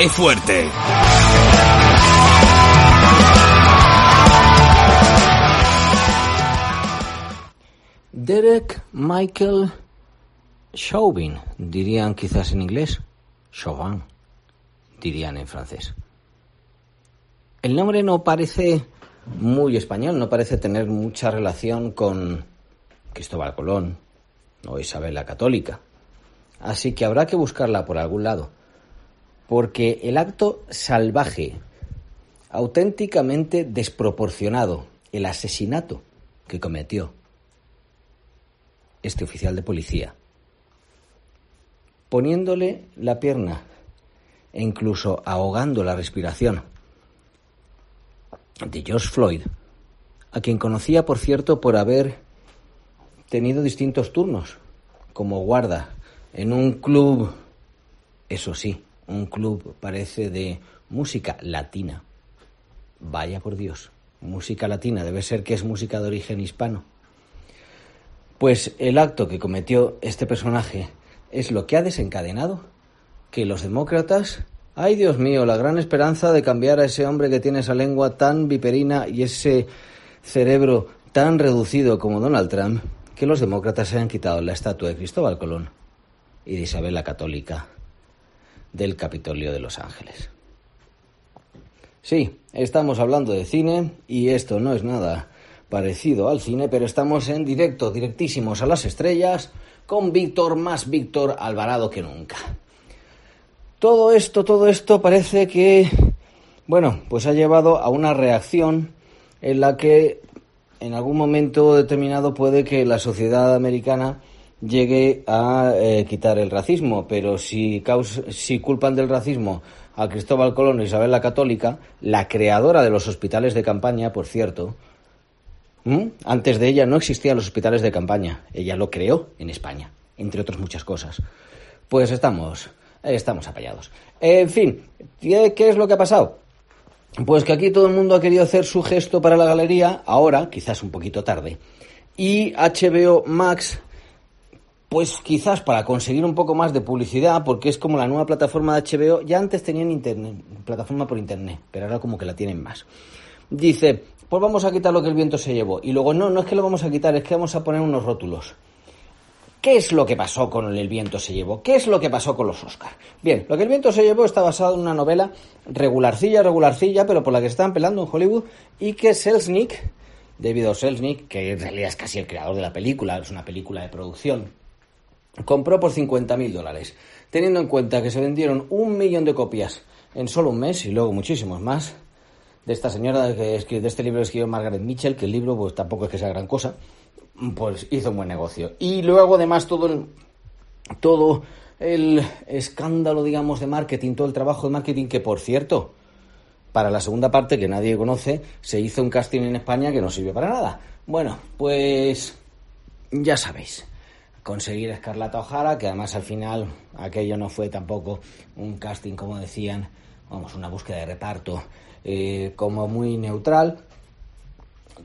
¡Qué fuerte! Derek Michael Chauvin, dirían quizás en inglés. Chauvin, dirían en francés. El nombre no parece muy español, no parece tener mucha relación con Cristóbal Colón o Isabel la Católica. Así que habrá que buscarla por algún lado porque el acto salvaje, auténticamente desproporcionado, el asesinato que cometió este oficial de policía, poniéndole la pierna e incluso ahogando la respiración de George Floyd, a quien conocía, por cierto, por haber tenido distintos turnos como guarda en un club, eso sí, un club parece de música latina. Vaya por Dios, música latina, debe ser que es música de origen hispano. Pues el acto que cometió este personaje es lo que ha desencadenado que los demócratas, ay Dios mío, la gran esperanza de cambiar a ese hombre que tiene esa lengua tan viperina y ese cerebro tan reducido como Donald Trump, que los demócratas se han quitado la estatua de Cristóbal Colón y de Isabel la Católica del Capitolio de Los Ángeles. Sí, estamos hablando de cine y esto no es nada parecido al cine, pero estamos en directo, directísimos a las estrellas, con Víctor más Víctor Alvarado que nunca. Todo esto, todo esto parece que, bueno, pues ha llevado a una reacción en la que en algún momento determinado puede que la sociedad americana llegue a eh, quitar el racismo, pero si, si culpan del racismo a Cristóbal Colón y Isabel la Católica, la creadora de los hospitales de campaña, por cierto, antes de ella no existían los hospitales de campaña, ella lo creó en España, entre otras muchas cosas. Pues estamos, estamos apayados. En fin, ¿qué es lo que ha pasado? Pues que aquí todo el mundo ha querido hacer su gesto para la galería, ahora, quizás un poquito tarde. Y HBO Max pues quizás para conseguir un poco más de publicidad, porque es como la nueva plataforma de HBO, ya antes tenían internet, plataforma por internet, pero ahora como que la tienen más. Dice, pues vamos a quitar lo que el viento se llevó. Y luego, no, no es que lo vamos a quitar, es que vamos a poner unos rótulos. ¿Qué es lo que pasó con el viento se llevó? ¿Qué es lo que pasó con los Oscars? Bien, lo que el viento se llevó está basado en una novela regularcilla, regularcilla, pero por la que se están pelando en Hollywood, y que Selznick, David O. Selznick, que en realidad es casi el creador de la película, es una película de producción compró por 50.000 dólares, teniendo en cuenta que se vendieron un millón de copias en solo un mes y luego muchísimos más de esta señora que de este libro escribió Margaret Mitchell, que el libro pues tampoco es que sea gran cosa, pues hizo un buen negocio. Y luego además todo el, todo el escándalo, digamos, de marketing, todo el trabajo de marketing que, por cierto, para la segunda parte que nadie conoce, se hizo un casting en España que no sirvió para nada. Bueno, pues ya sabéis conseguir Escarlata O'Hara, que además al final aquello no fue tampoco un casting, como decían, vamos, una búsqueda de reparto eh, como muy neutral.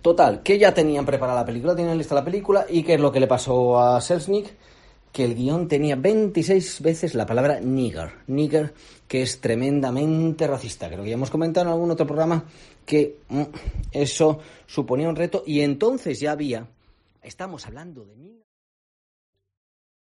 Total, que ya tenían preparada la película, tenían lista la película, y qué es lo que le pasó a Selznick, que el guion tenía 26 veces la palabra nigger, nigger, que es tremendamente racista. Creo que ya hemos comentado en algún otro programa que mm, eso suponía un reto, y entonces ya había, estamos hablando de